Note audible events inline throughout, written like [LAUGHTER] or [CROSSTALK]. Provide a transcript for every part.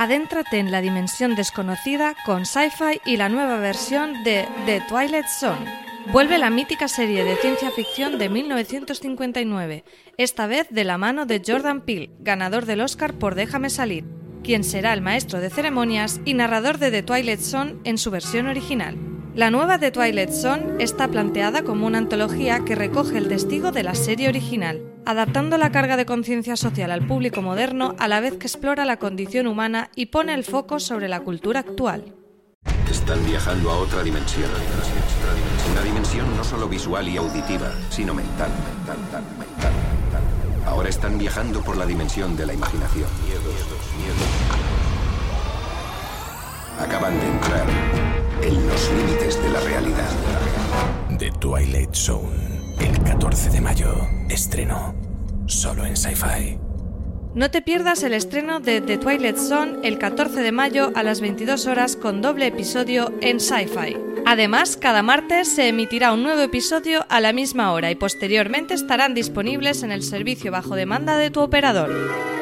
Adéntrate en la dimensión desconocida con Sci-Fi y la nueva versión de The Twilight Zone. Vuelve la mítica serie de ciencia ficción de 1959, esta vez de la mano de Jordan Peele, ganador del Oscar por Déjame salir, quien será el maestro de ceremonias y narrador de The Twilight Zone en su versión original. La nueva The Twilight Zone está planteada como una antología que recoge el testigo de la serie original, adaptando la carga de conciencia social al público moderno a la vez que explora la condición humana y pone el foco sobre la cultura actual. Están viajando a otra dimensión. Una dimensión no solo visual y auditiva, sino mental, mental, mental, mental. Ahora están viajando por la dimensión de la imaginación. Acaban de entrar en los límites de la realidad. The Twilight Zone, el 14 de mayo, estreno solo en Sci-Fi. No te pierdas el estreno de The Twilight Zone el 14 de mayo a las 22 horas con doble episodio en Sci-Fi. Además, cada martes se emitirá un nuevo episodio a la misma hora y posteriormente estarán disponibles en el servicio bajo demanda de tu operador.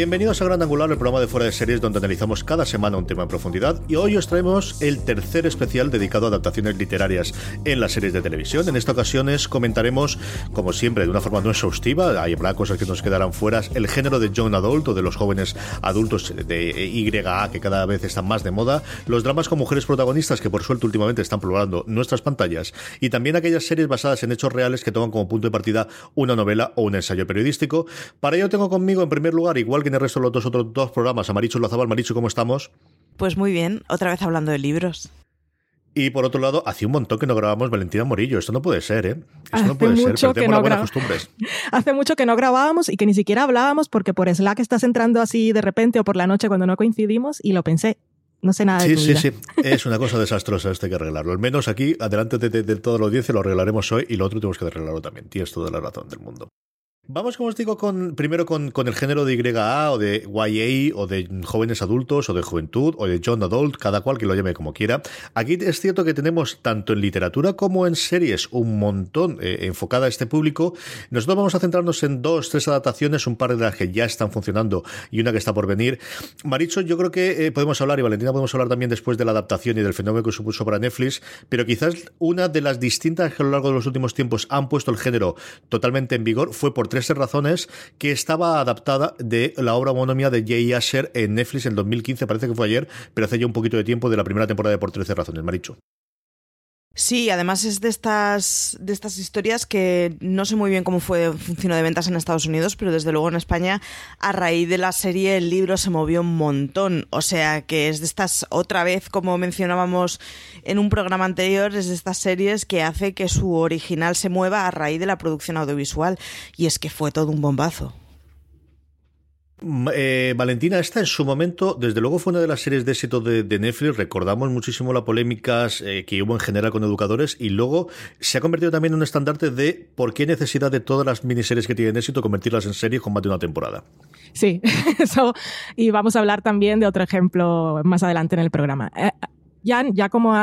Bienvenidos a Gran Angular, el programa de fuera de series donde analizamos cada semana un tema en profundidad y hoy os traemos el tercer especial dedicado a adaptaciones literarias en las series de televisión. En esta ocasión comentaremos, como siempre, de una forma no exhaustiva, hay habrá cosas que nos quedarán fuera, el género de Young Adult o de los jóvenes adultos de YA que cada vez están más de moda, los dramas con mujeres protagonistas que por suerte últimamente están poblando nuestras pantallas y también aquellas series basadas en hechos reales que toman como punto de partida una novela o un ensayo periodístico. Para ello tengo conmigo, en primer lugar, igual que en el resto de los dos otros dos programas, a Marichu Lazabal. Marichu, ¿cómo estamos? Pues muy bien, otra vez hablando de libros. Y por otro lado, hacía un montón que no grabamos Valentina Morillo. Esto no puede ser, ¿eh? Esto Hace no puede ser. mucho que Perdemos las no buenas costumbres. [LAUGHS] Hace mucho que no grabábamos y que ni siquiera hablábamos porque por Slack estás entrando así de repente o por la noche cuando no coincidimos y lo pensé. No sé nada de Sí, tu sí, vida. sí. [LAUGHS] Es una cosa desastrosa, esto hay que arreglarlo. Al menos aquí, adelante de, de- de toda la audiencia, lo arreglaremos hoy y lo otro tenemos que arreglarlo también. Tienes toda la razón del mundo. Vamos, como os digo, con, primero con, el género de YA o de YA o de jóvenes adultos o de juventud o de Young Adult, cada cual que lo llame como quiera. Aquí es cierto que tenemos tanto en literatura como en series un montón eh, enfocada a este público. Nosotros vamos a centrarnos en dos, tres adaptaciones, un par de las que ya están funcionando y una que está por venir. Maricho, yo creo que eh, podemos hablar, y Valentina podemos hablar también después de la adaptación y del fenómeno que supuso para Netflix, pero quizás una de las distintas que a lo largo de los últimos tiempos han puesto el género totalmente en vigor fue por tres razones que estaba adaptada de la obra homónima de Jay Asher en Netflix en 2015, parece que fue ayer, pero hace ya un poquito de tiempo de la primera temporada de por 13 razones, Maricho. Sí, además es de estas, de estas historias que no sé muy bien cómo fue funcionó de ventas en Estados Unidos, pero desde luego en España, a raíz de la serie, el libro se movió un montón. O sea que es de estas, otra vez, como mencionábamos en un programa anterior, es de estas series que hace que su original se mueva a raíz de la producción audiovisual. Y es que fue todo un bombazo. Eh, Valentina, esta en su momento, desde luego fue una de las series de éxito de, Netflix. Recordamos muchísimo las polémicas eh, que hubo en general con educadores y luego se ha convertido también en un estandarte de por qué necesidad de todas las miniseries que tienen éxito convertirlas en series con más de una temporada. Sí, [LAUGHS] eso. Y vamos a hablar también de otro ejemplo más adelante en el programa. Ya, ya como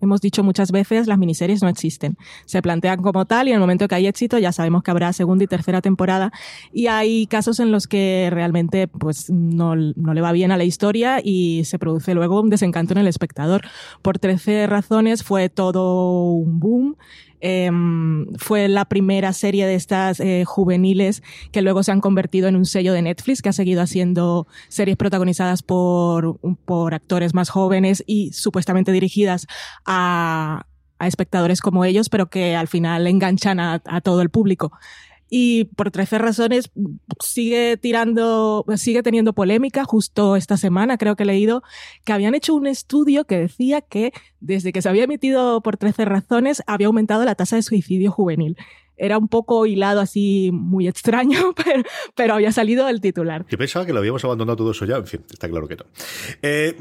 hemos dicho muchas veces, las miniseries no existen. Se plantean como tal y en el momento que hay éxito ya sabemos que habrá segunda y tercera temporada y hay casos en los que realmente pues no, no le va bien a la historia y se produce luego un desencanto en el espectador. Por 13 razones fue todo un boom. Em, fue la primera serie de estas eh, juveniles que luego se han convertido en un sello de Netflix que ha seguido haciendo series protagonizadas por, por actores más jóvenes y supuestamente dirigidas a, a espectadores como ellos, pero que al final enganchan a, a todo el público y por 13 razones sigue tirando, sigue teniendo polémica. Justo esta semana creo que he leído que habían hecho un estudio que decía que desde que se había emitido por 13 razones había aumentado la tasa de suicidio juvenil era un poco hilado así muy extraño, [LAUGHS] pero, pero, había salido el titular. Yo pensaba que lo habíamos abandonado todo eso ya, en fin, está claro que no. Eh,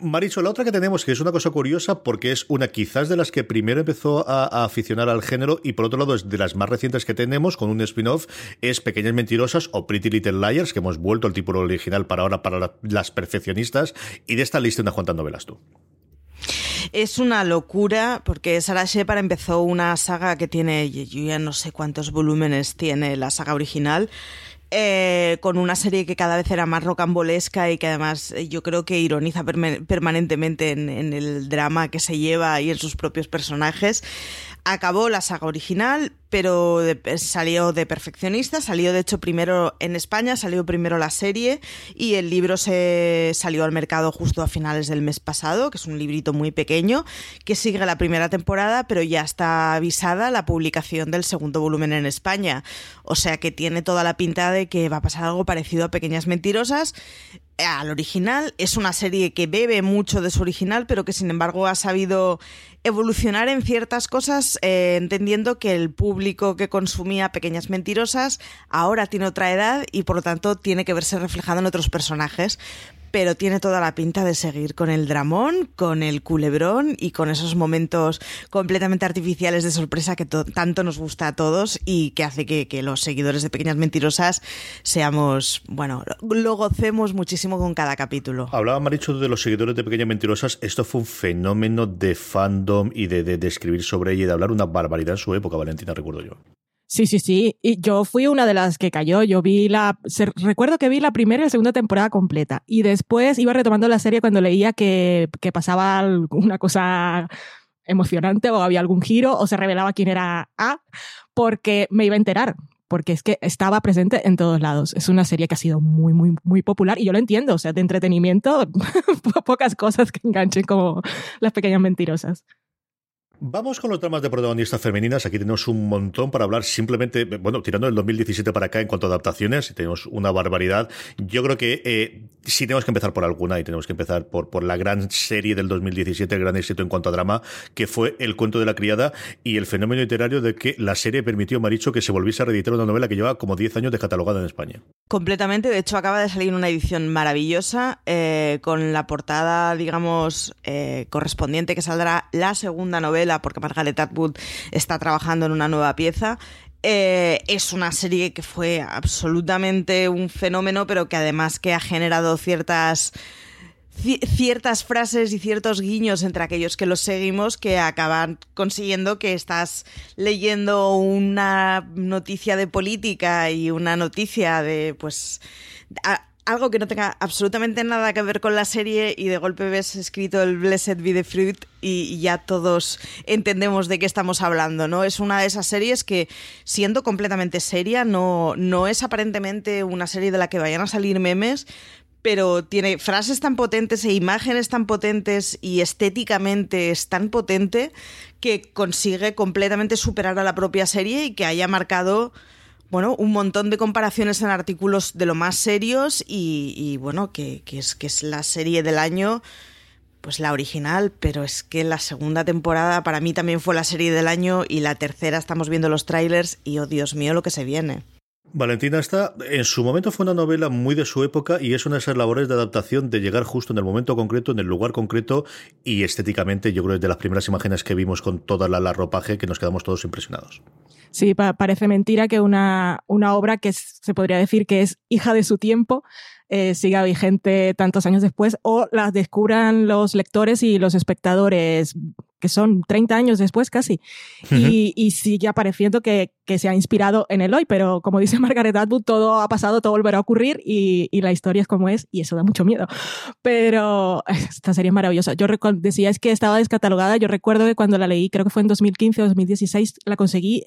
Maricho, la otra que tenemos, que es una cosa curiosa, porque es una quizás de las que primero empezó a, aficionar al género y por otro lado es de las más recientes que tenemos, con un spin-off, es Pequeñas Mentirosas o Pretty Little Liars, que hemos vuelto al título original para ahora para las perfeccionistas, y de esta lista unas cuantas novelas tú. Es una locura porque Sarah Shepard empezó una saga que tiene, yo ya no sé cuántos volúmenes tiene la saga original, eh, con una serie que cada vez era más rocambolesca y que además eh, yo creo que ironiza permanentemente en, en, el drama que se lleva y en sus propios personajes. Acabó la saga original, pero salió de perfeccionista, salió de hecho primero en España, salió primero la serie y el libro se salió al mercado justo a finales del mes pasado, que es un librito muy pequeño, que sigue la primera temporada, pero ya está avisada la publicación del segundo volumen en España. O sea que tiene toda la pinta de que va a pasar algo parecido a Pequeñas Mentirosas al original. Es una serie que bebe mucho de su original, pero que sin embargo ha sabido evolucionar en ciertas cosas, eh, entendiendo que el público que consumía Pequeñas Mentirosas ahora tiene otra edad y por lo tanto tiene que verse reflejado en otros personajes pero tiene toda la pinta de seguir con el dramón, con el culebrón y con esos momentos completamente artificiales de sorpresa que tanto nos gusta a todos y que hace que, los seguidores de Pequeñas Mentirosas seamos, bueno, lo gocemos muchísimo con cada capítulo. Hablaba Maricho de los seguidores de Pequeñas Mentirosas. Esto fue un fenómeno de fandom y de, de escribir sobre ella y de hablar una barbaridad en su época, Valentina, recuerdo yo. Sí, sí, sí. Y yo fui una de las que cayó. Yo vi la. recuerdo que vi la primera y la segunda temporada completa. Y después iba retomando la serie cuando leía que, que pasaba alguna cosa emocionante o había algún giro o se revelaba quién era A, porque me iba a enterar. Porque es que estaba presente en todos lados. Es una serie que ha sido muy, muy, muy popular y yo lo entiendo. O sea, de entretenimiento, [LAUGHS] pocas cosas que enganchen como las pequeñas mentirosas. Vamos con los dramas de protagonistas femeninas. Aquí tenemos un montón para hablar. Simplemente, bueno, tirando del 2017 para acá en cuanto a adaptaciones, tenemos una barbaridad. Yo creo que eh, sí tenemos que empezar por alguna y tenemos que empezar por, por la gran serie del 2017, el gran éxito en cuanto a drama, que fue El cuento de la criada y el fenómeno literario de que la serie permitió, Maricho, que se volviese a reeditar una novela que lleva como 10 años descatalogada en España. Completamente. De hecho, acaba de salir una edición maravillosa eh, con la portada, digamos, eh, correspondiente que saldrá la segunda novela porque Margaret Atwood está trabajando en una nueva pieza. Eh, es una serie que fue absolutamente un fenómeno, pero que además que ha generado ciertas ciertas frases y ciertos guiños entre aquellos que los seguimos que acaban consiguiendo que estás leyendo una noticia de política y una noticia de pues algo que no tenga absolutamente nada que ver con la serie y de golpe ves escrito el Blessed be the Fruit y, ya todos entendemos de qué estamos hablando, ¿no? Es una de esas series que, siendo completamente seria, no, no es aparentemente una serie de la que vayan a salir memes, pero tiene frases tan potentes e imágenes tan potentes y estéticamente es tan potente que consigue completamente superar a la propia serie y que haya marcado bueno, un montón de comparaciones en artículos de lo más serios y, bueno, que, es, que es la serie del año, pues la original, pero es que la segunda temporada para mí también fue la serie del año y la tercera estamos viendo los trailers y oh Dios mío lo que se viene. Valentina está, en su momento fue una novela muy de su época y es una de esas labores de adaptación de llegar justo en el momento concreto, en el lugar concreto y estéticamente yo creo que es de las primeras imágenes que vimos con toda la, la ropaje que nos quedamos todos impresionados. Sí, parece mentira que una, una obra que se podría decir que es hija de su tiempo eh, siga vigente tantos años después o las descubran los lectores y los espectadores que son 30 años después casi, y, y, sigue apareciendo que, que, se ha inspirado en el hoy, pero como dice [LAUGHS] Margaret Atwood, todo ha pasado, todo volverá a ocurrir y, y, la historia es como es y eso da mucho miedo. Pero [LAUGHS] esta serie es maravillosa. Yo decía es que estaba descatalogada, yo recuerdo que cuando la leí, creo que fue en 2015 o 2016, la conseguí,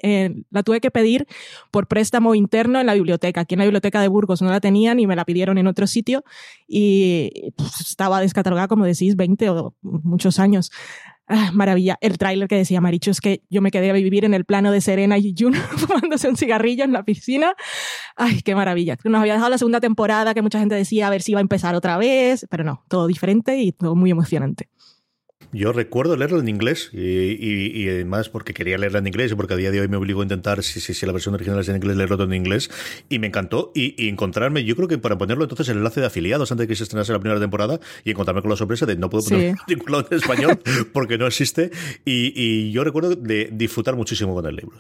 la tuve que pedir por préstamo interno en la biblioteca. Aquí en la biblioteca de Burgos no la tenían y me la pidieron en otro sitio y pues, estaba descatalogada, como decís, 20 o muchos años. Ah, maravilla. El tráiler que decía Maricho es que yo me quedé a vivir en el plano de Serena y Jun [LAUGHS] fumándose un cigarrillo en la piscina. Ay, qué maravilla. Nos había dejado la segunda temporada que mucha gente decía a ver si iba a empezar otra vez, pero no, todo diferente y todo muy emocionante. Yo recuerdo leerlo en inglés y, además porque quería leerlo en inglés y porque a día de hoy me obligo a intentar, si, si, si la versión original es en inglés, leerlo todo en inglés y me encantó y, encontrarme, yo creo que para ponerlo entonces el enlace de afiliados antes de que se estrenase la primera temporada y encontrarme con la sorpresa de no puedo poner sí. [LAUGHS] en español porque no existe y, yo recuerdo de disfrutar muchísimo con el libro,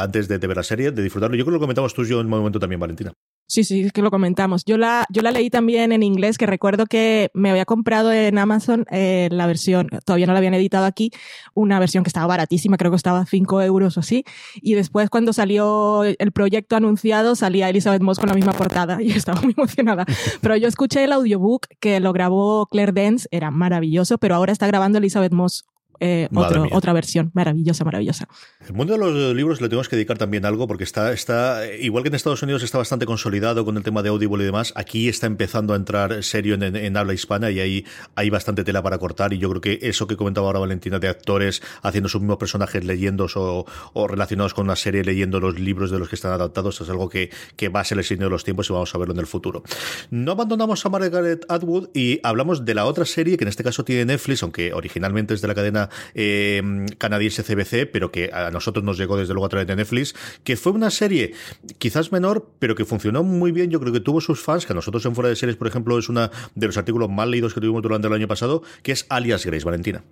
antes de, de, ver la serie, de disfrutarlo. Yo creo que lo comentamos tú y yo en un momento también, Valentina. Sí, sí, es que lo comentamos. Yo la, yo la leí también en inglés, que recuerdo que me había comprado en Amazon eh, la versión, todavía no la habían editado aquí, una versión que estaba baratísima, creo que estaba 5 euros o así. Y después cuando salió el proyecto anunciado, salía Elizabeth Moss con la misma portada [LAUGHS] y estaba muy emocionada. Pero yo escuché el audiobook que lo grabó Claire Dance, era maravilloso, pero ahora está grabando Elizabeth Moss eh, otra versión maravillosa, maravillosa. El mundo de los libros le tenemos que dedicar también algo porque está, está, igual que en Estados Unidos está bastante consolidado con el tema de Audible y demás, aquí está empezando a entrar serio en, habla hispana y ahí hay bastante tela para cortar y yo creo que eso que comentaba ahora Valentina de actores haciendo sus mismos personajes leyendo o, relacionados con una serie leyendo los libros de los que están adaptados es algo que, que va a ser el signo de los tiempos y vamos a verlo en el futuro. No abandonamos a Margaret Atwood y hablamos de la otra serie que en este caso tiene Netflix, aunque originalmente es de la cadena eh, canadiense CBC, pero que a nosotros nos llegó desde luego a través de Netflix, que fue una serie quizás menor, pero que funcionó muy bien. Yo creo que tuvo sus fans, que a nosotros en Fuera de Series, por ejemplo, es uno de los artículos más leídos que tuvimos durante el año pasado, que es Alias Grace, Valentina.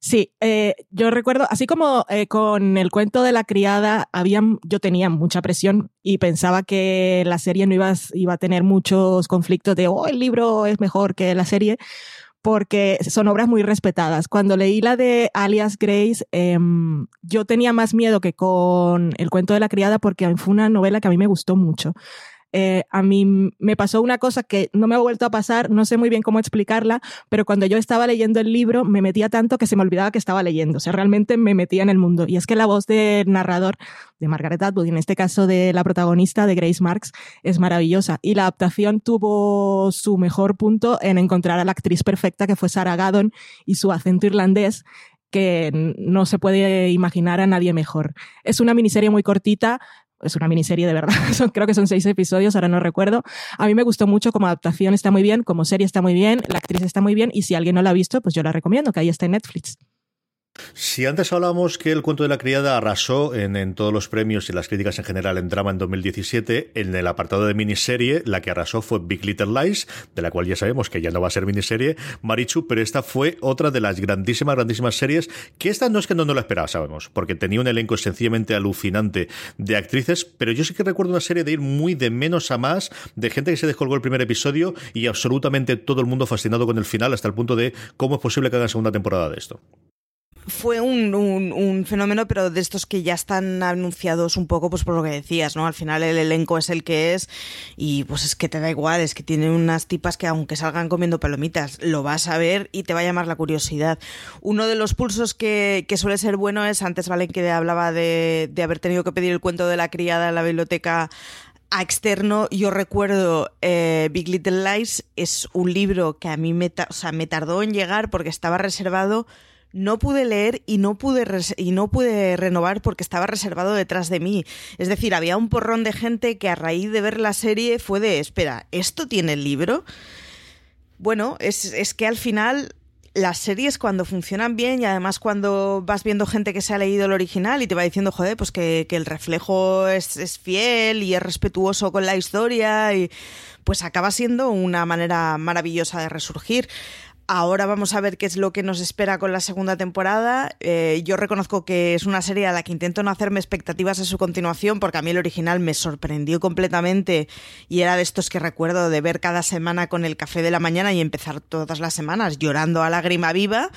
Sí, eh, yo recuerdo, así como eh, con el cuento de la criada, había, yo tenía mucha presión y pensaba que la serie no iba, iba a tener muchos conflictos de, oh, el libro es mejor que la serie, porque son obras muy respetadas. Cuando leí la de Alias Grace, em, yo tenía más miedo que con El cuento de la criada porque fue una novela que a mí me gustó mucho. Eh, a mí me pasó una cosa que no me ha vuelto a pasar, no sé muy bien cómo explicarla, pero cuando yo estaba leyendo el libro me metía tanto que se me olvidaba que estaba leyendo, o sea, realmente me metía en el mundo. Y es que la voz del narrador, de Margaret Atwood, y en este caso de la protagonista, de Grace Marks, es maravillosa. Y la adaptación tuvo su mejor punto en encontrar a la actriz perfecta que fue Sarah Gaddon y su acento irlandés que no se puede imaginar a nadie mejor. Es una miniserie muy cortita, es una miniserie de verdad, [LAUGHS] creo que son seis episodios, ahora no recuerdo. A mí me gustó mucho, como adaptación está muy bien, como serie está muy bien, la actriz está muy bien y si alguien no la ha visto, pues yo la recomiendo, que ahí está en Netflix. Si antes hablábamos que el cuento de la criada arrasó en, todos los premios y las críticas en general en drama en 2017, en el apartado de miniserie, la que arrasó fue Big Little Lies, de la cual ya sabemos que ya no va a ser miniserie, Marichu, pero esta fue otra de las grandísimas, grandísimas series, que esta no es que no, no la esperaba, sabemos, porque tenía un elenco sencillamente alucinante de actrices, pero yo sí que recuerdo una serie de ir muy de menos a más, de gente que se descolgó el primer episodio y absolutamente todo el mundo fascinado con el final, hasta el punto de cómo es posible que hagan segunda temporada de esto fue un, un, fenómeno, pero de estos que ya están anunciados un poco, pues por lo que decías, ¿no? Al final el elenco es el que es y pues es que te da igual, es que tiene unas tipas que aunque salgan comiendo palomitas, lo vas a ver y te va a llamar la curiosidad. Uno de los pulsos que, que suele ser bueno es, antes Valen que hablaba de, de haber tenido que pedir el cuento de la criada en la biblioteca a externo, yo recuerdo eh, Big Little Lies, es un libro que a mí me, o sea, me tardó en llegar porque estaba reservado no pude leer y no pude, y no pude renovar porque estaba reservado detrás de mí. Es decir, había un porrón de gente que a raíz de ver la serie fue de, espera, ¿esto tiene el libro? Bueno, es, es que al final las series cuando funcionan bien y además cuando vas viendo gente que se ha leído el original y te va diciendo, joder, pues que, que el reflejo es, es, fiel y es respetuoso con la historia y pues acaba siendo una manera maravillosa de resurgir. Ahora vamos a ver qué es lo que nos espera con la segunda temporada. Eh, yo reconozco que es una serie a la que intento no hacerme expectativas de su continuación, porque a mí el original me sorprendió completamente y era de estos que recuerdo de ver cada semana con el café de la mañana y empezar todas las semanas llorando a lágrima viva.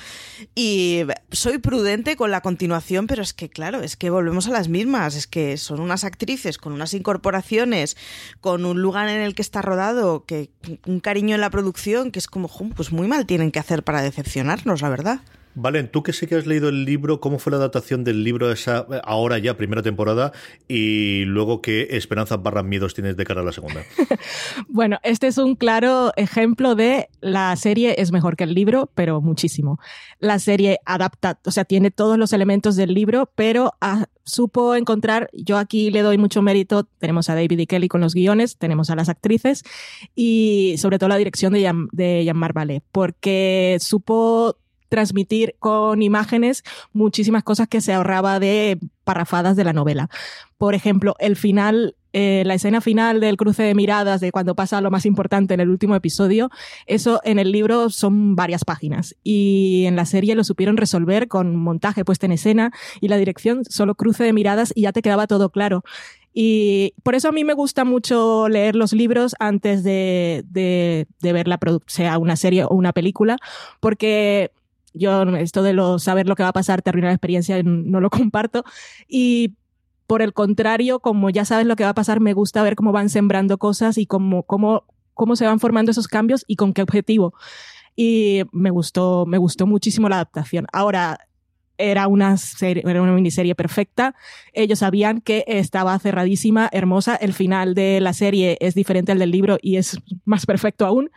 Y soy prudente con la continuación, pero es que, claro, es que volvemos a las mismas. Es que son unas actrices con unas incorporaciones, con un lugar en el que está rodado, que un cariño en la producción, que es como, pues muy mal tiene que hacer para decepcionarnos, la verdad. Valen, tú que sé que has leído el libro, ¿cómo fue la adaptación del libro esa ahora ya primera temporada y luego qué esperanzas barras miedos tienes de cara a la segunda? [LAUGHS] bueno, este es un claro ejemplo de la serie es mejor que el libro, pero muchísimo. La serie adapta, o sea, tiene todos los elementos del libro, pero supo encontrar, yo aquí le doy mucho mérito, tenemos a David y Kelly con los guiones, tenemos a las actrices y sobre todo la dirección de de porque supo transmitir con imágenes muchísimas cosas que se ahorraba de parrafadas de la novela. Por ejemplo, el final eh, la escena final del cruce de miradas, de cuando pasa lo más importante en el último episodio, eso en el libro son varias páginas. Y en la serie lo supieron resolver con montaje puesta en escena y la dirección, solo cruce de miradas y ya te quedaba todo claro. Y por eso a mí me gusta mucho leer los libros antes de, de, de ver la sea una serie o una película, porque yo esto de lo, saber lo que va a pasar te arruina la experiencia, no lo [LAUGHS] comparto. Y por el contrario, como ya sabes lo que va a pasar, me gusta ver cómo van sembrando cosas y cómo, cómo, cómo se van formando esos cambios y con qué objetivo. Y me gustó, me gustó muchísimo la adaptación. Ahora, era una, serie, era una miniserie perfecta. Ellos sabían que estaba cerradísima, hermosa. El final de la serie es diferente al del libro y es más perfecto aún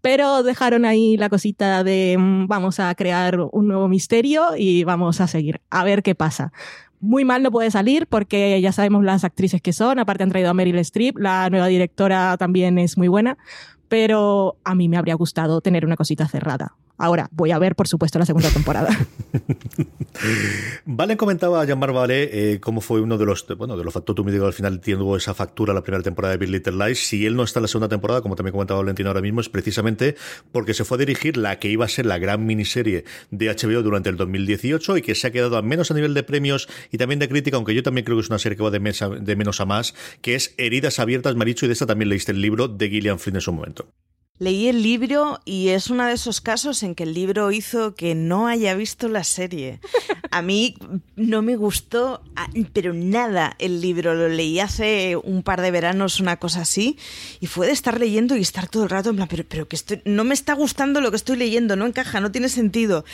pero dejaron ahí la cosita de mm, vamos a crear un nuevo misterio y vamos a seguir a ver qué pasa. Muy mal no puede salir porque ya sabemos las actrices que son, aparte han traído a Meryl Streep, la nueva directora también es muy buena, pero a mí me habría gustado tener una cosita cerrada. Ahora, voy a ver, por supuesto, la segunda temporada. [LAUGHS] vale, comentaba a Jean-Marc Vale eh, cómo fue uno de los, bueno, de los factores digo, al final tiene esa factura la primera temporada de Big Little Lies. Si él no está en la segunda temporada, como también comentaba Valentino ahora mismo, es precisamente porque se fue a dirigir la que iba a ser la gran miniserie de HBO durante el 2018 y que se ha quedado al menos a nivel de premios y también de crítica, aunque yo también creo que es una serie que va de, de menos a más, que es Heridas Abiertas, Maricho, y de esta también leíste el libro de Gillian Flynn en su momento. Leí el libro y es uno de esos casos en que el libro hizo que no haya visto la serie. [LAUGHS] A mí no me gustó, pero nada el libro. Lo leí hace un par de veranos, una cosa así, y fue de estar leyendo y estar todo el rato en plan, pero, pero que estoy, no me está gustando lo que estoy leyendo, no encaja, no tiene sentido.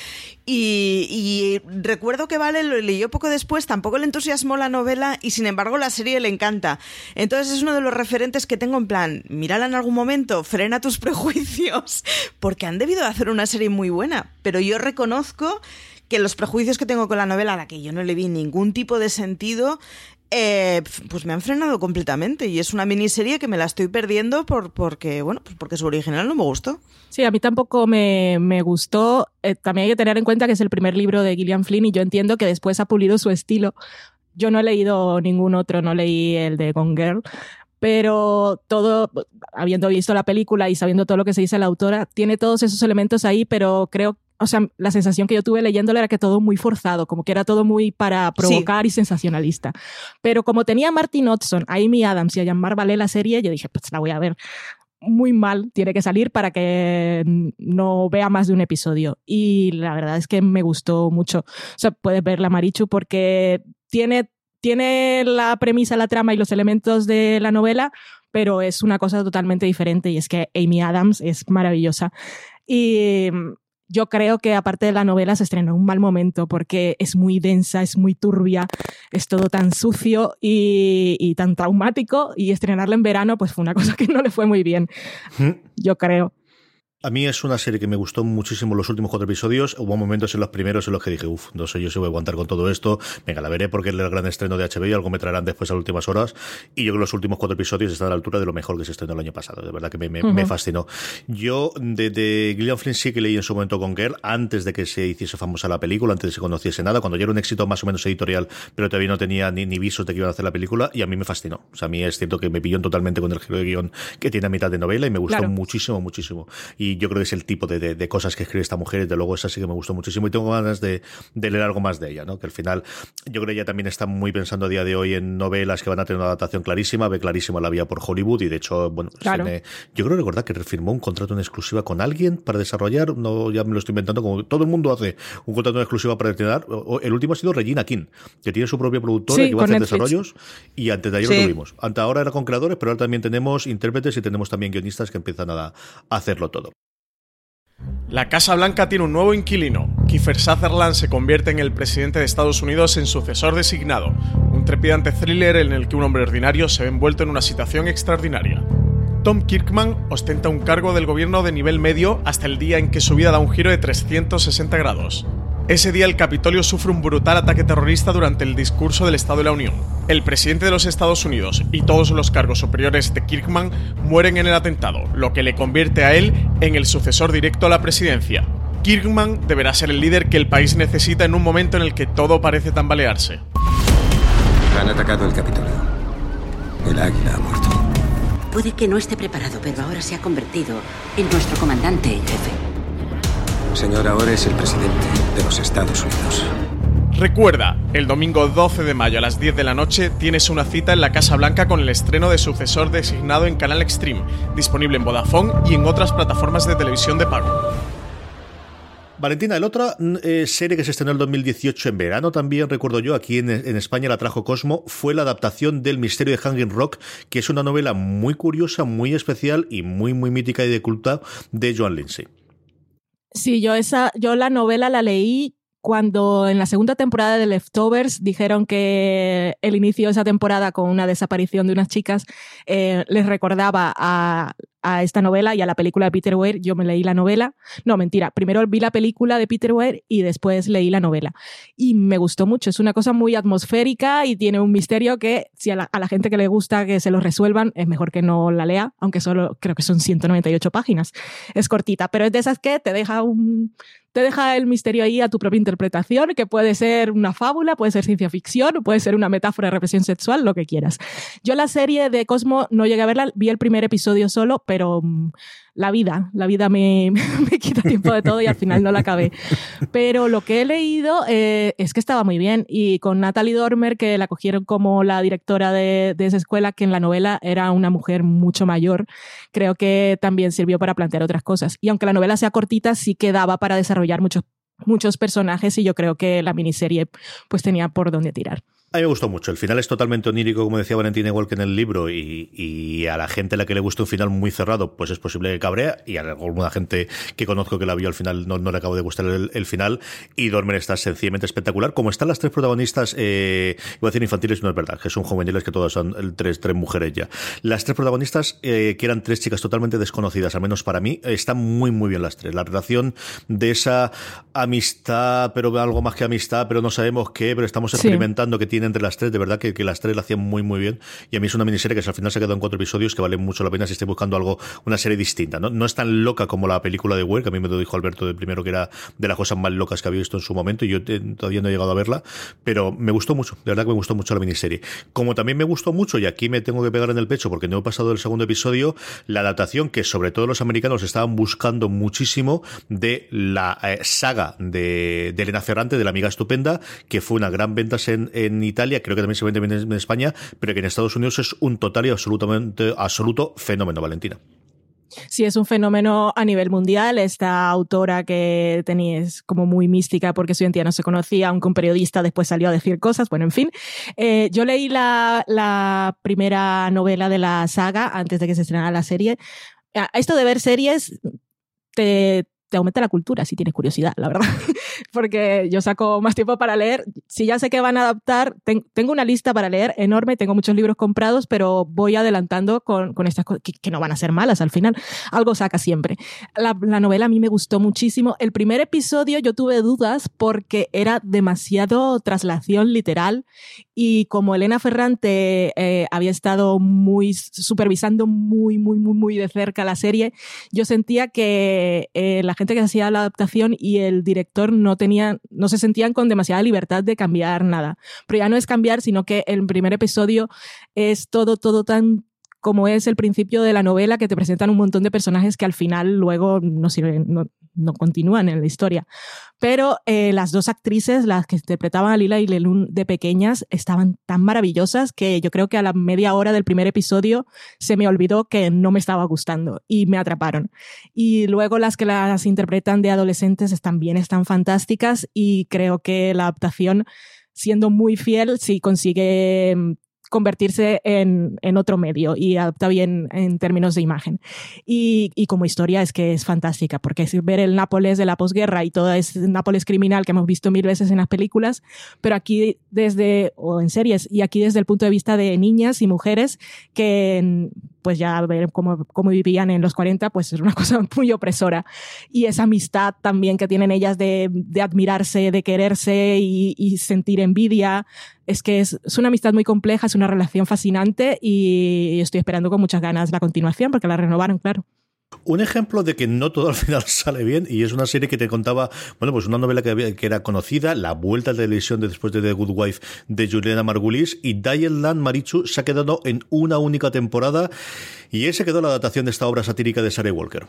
Y, recuerdo que Vale lo leyó poco después, tampoco le entusiasmó la novela y sin embargo la serie le encanta. Entonces es uno de los referentes que tengo en plan, mírala en algún momento, frena tus [LAUGHS] prejuicios, porque han debido hacer una serie muy buena, pero yo reconozco que los prejuicios que tengo con la novela, a la que yo no le vi ningún tipo de sentido, eh, pues me han frenado completamente y es una miniserie que me la estoy perdiendo por, porque, bueno, pues porque su original no me gustó. Sí, a mí tampoco me, me gustó. Eh, también hay que tener en cuenta que es el primer libro de Gillian Flynn y yo entiendo que después ha pulido su estilo. Yo no he leído ningún otro, no leí el de Gone Girl, pero todo, habiendo visto la película y sabiendo todo lo que se dice la autora, tiene todos esos elementos ahí, pero creo o sea, la sensación que yo tuve leyéndolo era que todo muy forzado, como que era todo muy para provocar y sensacionalista. Pero como tenía a Martin Hudson, a Amy Adams y a Jean-Marc la serie, yo dije, pues la voy a ver. Muy mal tiene que salir para que no vea más de un episodio. Y la verdad es que me gustó mucho. O sea, puedes verla, Marichu, porque tiene, tiene la premisa, la trama y los elementos de la novela, pero es una cosa totalmente diferente y es que Amy Adams es maravillosa. Y yo creo que aparte de la novela se estrenó en un mal momento porque es muy densa, es muy turbia, es todo tan sucio y, tan traumático y estrenarla en verano pues fue una [LAUGHS] cosa que no le fue muy bien, yo creo. A mí es una serie que me gustó muchísimo los últimos cuatro episodios. Hubo momentos en los primeros en los que dije, uff, no sé yo si voy a aguantar con todo esto. Venga, la veré porque es el gran estreno de HBO y algo me traerán después a las últimas horas. Y yo creo que los últimos cuatro episodios están a la altura de lo mejor que se estrenó el año pasado. De verdad que me, me, fascinó. Yo de, de Gillian Flynn sí que leí en su momento con Girl, antes de que se hiciese famosa la película, antes de que se conociese nada, cuando ya era un éxito más o menos editorial, pero todavía no tenía ni, ni visos de que iban a hacer la película. Y a mí me fascinó. O sea, a mí es cierto que me pilló totalmente con el giro de guion que tiene a mitad de novela y me gustó muchísimo, muchísimo. Y yo creo que es el tipo de de, cosas que escribe esta mujer, y de luego esa sí que me gustó muchísimo y tengo ganas de, leer algo más de ella, ¿no? Que al final yo creo que ella también está muy pensando a día de hoy en novelas que van a tener una adaptación clarísima, ve clarísima la vía por Hollywood y de hecho, bueno, yo creo recordar que firmó un contrato en exclusiva con alguien para desarrollar, no ya me lo estoy inventando, como todo el mundo hace un contrato en exclusiva para desarrollar, el último ha sido Regina King, que tiene su propia productora que va a hacer desarrollos y antes de ayer lo tuvimos. Antes ahora era con creadores, pero ahora también tenemos intérpretes y tenemos también guionistas que empiezan a hacerlo todo. La Casa Blanca tiene un nuevo inquilino. Kiefer Sutherland se convierte en el presidente de Estados Unidos en sucesor designado, un trepidante thriller en el que un hombre ordinario se ve envuelto en una situación extraordinaria. Tom Kirkman ostenta un cargo del gobierno de nivel medio hasta el día en que su vida da un giro de 360 grados. Ese día el Capitolio sufre un brutal ataque terrorista durante el discurso del Estado de la Unión. El presidente de los Estados Unidos y todos los cargos superiores de Kirkman mueren en el atentado, lo que le convierte a él en el sucesor directo a la presidencia. Kirkman deberá ser el líder que el país necesita en un momento en el que todo parece tambalearse. Han atacado el Capitolio. El águila ha muerto. Puede que no esté preparado, pero ahora se ha convertido en nuestro comandante en jefe. Señor, ahora es el presidente de los Estados Unidos. Recuerda, el domingo 12 de mayo a las 10 de la noche tienes una cita en la Casa Blanca con el estreno de sucesor designado en Canal Extreme, disponible en Vodafone y en otras plataformas de televisión de pago. Valentina, el otra mm, eh, serie que se estrenó en el 2018 en verano también, recuerdo yo, aquí en, España la trajo Cosmo, fue la adaptación del Misterio de Hanging Rock, que es una novela muy curiosa, muy especial y muy, muy mítica y de culto de Joan Lindsay. Sí, yo esa, yo la novela la leí cuando en la segunda temporada de Leftovers dijeron que el inicio de esa temporada con una desaparición de unas chicas eh, les recordaba a a esta novela y a la película de Peter Weir, yo me leí la novela. No, mentira, primero vi la película de Peter Weir y después leí la novela. Y me gustó mucho, es una cosa muy atmosférica y tiene un misterio que si a la, a la gente que le gusta que se lo resuelvan, es mejor que no la lea, aunque solo creo que son 198 páginas. Es cortita, pero es de esas que te deja un, te deja el misterio ahí a tu propia interpretación, que puede ser una fábula, puede ser ciencia ficción, puede ser una metáfora de represión sexual, lo que quieras. Yo la serie de Cosmo no llegué a verla, vi el primer episodio solo, pero mm, la vida, la vida me, [LAUGHS] me, quita tiempo de todo y al final no la acabé. Pero lo que he leído eh, es que estaba muy bien y con Natalie Dormer, que la cogieron como la directora de, de, esa escuela, que en la novela era una mujer mucho mayor, creo que también sirvió para plantear otras cosas. Y aunque la novela sea cortita, sí quedaba para desarrollar muchos muchos personajes y yo creo que la miniserie pues tenía por dónde tirar. A mí me gustó mucho. El final es totalmente onírico, como decía Valentina, igual que en el libro, y, a la gente a la que le gusta un final muy cerrado, pues es posible que cabrea, y a alguna gente que conozco que la vio al final no, le acabo de gustar el, final, y Dormer está sencillamente espectacular. Como están las tres protagonistas, eh, iba a decir infantiles, no es verdad, que son juveniles, que todas son tres, tres mujeres ya. Las tres protagonistas, eh, que eran tres chicas totalmente desconocidas, al menos para mí, están muy, muy bien las tres. La relación de esa amistad, pero algo más que amistad, pero no sabemos qué, pero estamos experimentando que tiene entre las tres, de verdad que, las tres la hacían muy muy bien y a mí es una miniserie que al final se ha quedado en cuatro episodios que vale mucho la pena si estoy buscando algo, una serie distinta, ¿no? No es tan loca como la película de Weir, que a mí me lo dijo Alberto de primero que era de las cosas más locas que había visto en su momento y yo todavía no he llegado a verla, pero me gustó mucho, de verdad que me gustó mucho la miniserie. Como también me gustó mucho, y aquí me tengo que pegar en el pecho porque no he pasado el segundo episodio, la adaptación que sobre todo los americanos estaban buscando muchísimo de la eh, saga de, de Elena Ferrante, de la amiga estupenda, que fue una gran venta en, en Italia, creo que también se vende bien en España, pero que en Estados Unidos es un total y absolutamente absoluto fenómeno, Valentina. Sí, es un fenómeno a nivel mundial. Esta autora que tenéis como muy mística porque su identidad no se conocía, aunque un periodista después salió a decir cosas. Bueno, en fin. Eh, yo leí la, la, primera novela de la saga antes de que se estrenara la serie. Esto de ver series te, te aumenta la cultura si tienes curiosidad, la verdad. [LAUGHS] Porque yo saco más tiempo para leer. Si ya sé que van a adaptar, tengo una lista para leer enorme, tengo muchos libros comprados, pero voy adelantando con, con estas cosas que, no van a ser malas al final. Algo saca siempre. La, la novela a mí me gustó muchísimo. El primer episodio yo tuve dudas porque era demasiado traslación literal y como Elena Ferrante eh, había estado muy supervisando muy, muy, muy, muy de cerca la serie, yo sentía que eh, la gente que hacía la adaptación y el director no tenían, no se sentían con demasiada libertad de cambiar nada. Pero ya no es cambiar, sino que el primer episodio es todo, todo tan como es el principio de la novela, que te presentan un montón de personajes que al final luego no, sirven, no, continúan en la historia. Pero eh, las dos actrices, las que interpretaban a Lila y Lelun de pequeñas, estaban tan maravillosas que yo creo que a la media hora del primer episodio se me olvidó que no me estaba gustando y me atraparon. Y luego las que las interpretan de adolescentes también están fantásticas y creo que la adaptación siendo muy fiel, sí consigue mm, convertirse en, en, otro medio y adapta bien en términos de imagen. Y, y, como historia es que es fantástica, porque es ver el Nápoles de la posguerra y todo ese Nápoles criminal que hemos visto mil veces en las películas, pero aquí desde, o en series, y aquí desde el punto de vista de niñas y mujeres que pues ya ver cómo, cómo vivían en los 40, pues es una [LAUGHS] cosa muy opresora. Y esa amistad también que tienen ellas de, admirarse, de quererse y, y sentir envidia, es que es, es, una amistad muy compleja, es una relación fascinante y estoy esperando con muchas ganas la continuación porque la renovaron, claro. Un ejemplo de que no todo al final [LAUGHS] sale bien, y es una serie que te contaba, bueno, pues una novela que, que era conocida, La Vuelta a televisión de después de The Good Wife de Juliana Margulis, y Diane Land Marichu se ha quedado en una única temporada, y ese quedó la adaptación de esta obra satírica de Sarah Walker.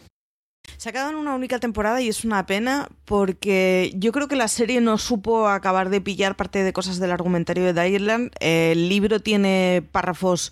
Se ha quedado en una única temporada y es una pena porque yo creo que la serie no supo acabar de pillar parte de cosas del argumentario de Ireland. El libro tiene párrafos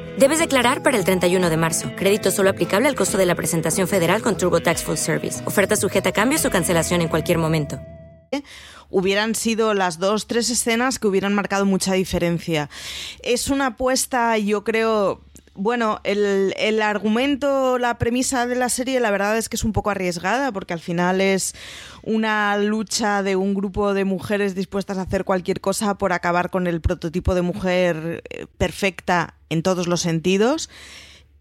Debes declarar para el 31 de marzo. Crédito solo aplicable al costo de la presentación federal con TurboTax Full Service. Oferta sujeta a cambios o cancelación en cualquier momento hubieran sido las dos, tres escenas que hubieran marcado mucha diferencia. Es una apuesta, yo creo, bueno, el, el, argumento, la premisa de la serie, la verdad es que es un poco arriesgada, porque al final es una lucha de un grupo de mujeres dispuestas a hacer cualquier cosa por acabar con el prototipo de mujer eh, perfecta en todos los sentidos.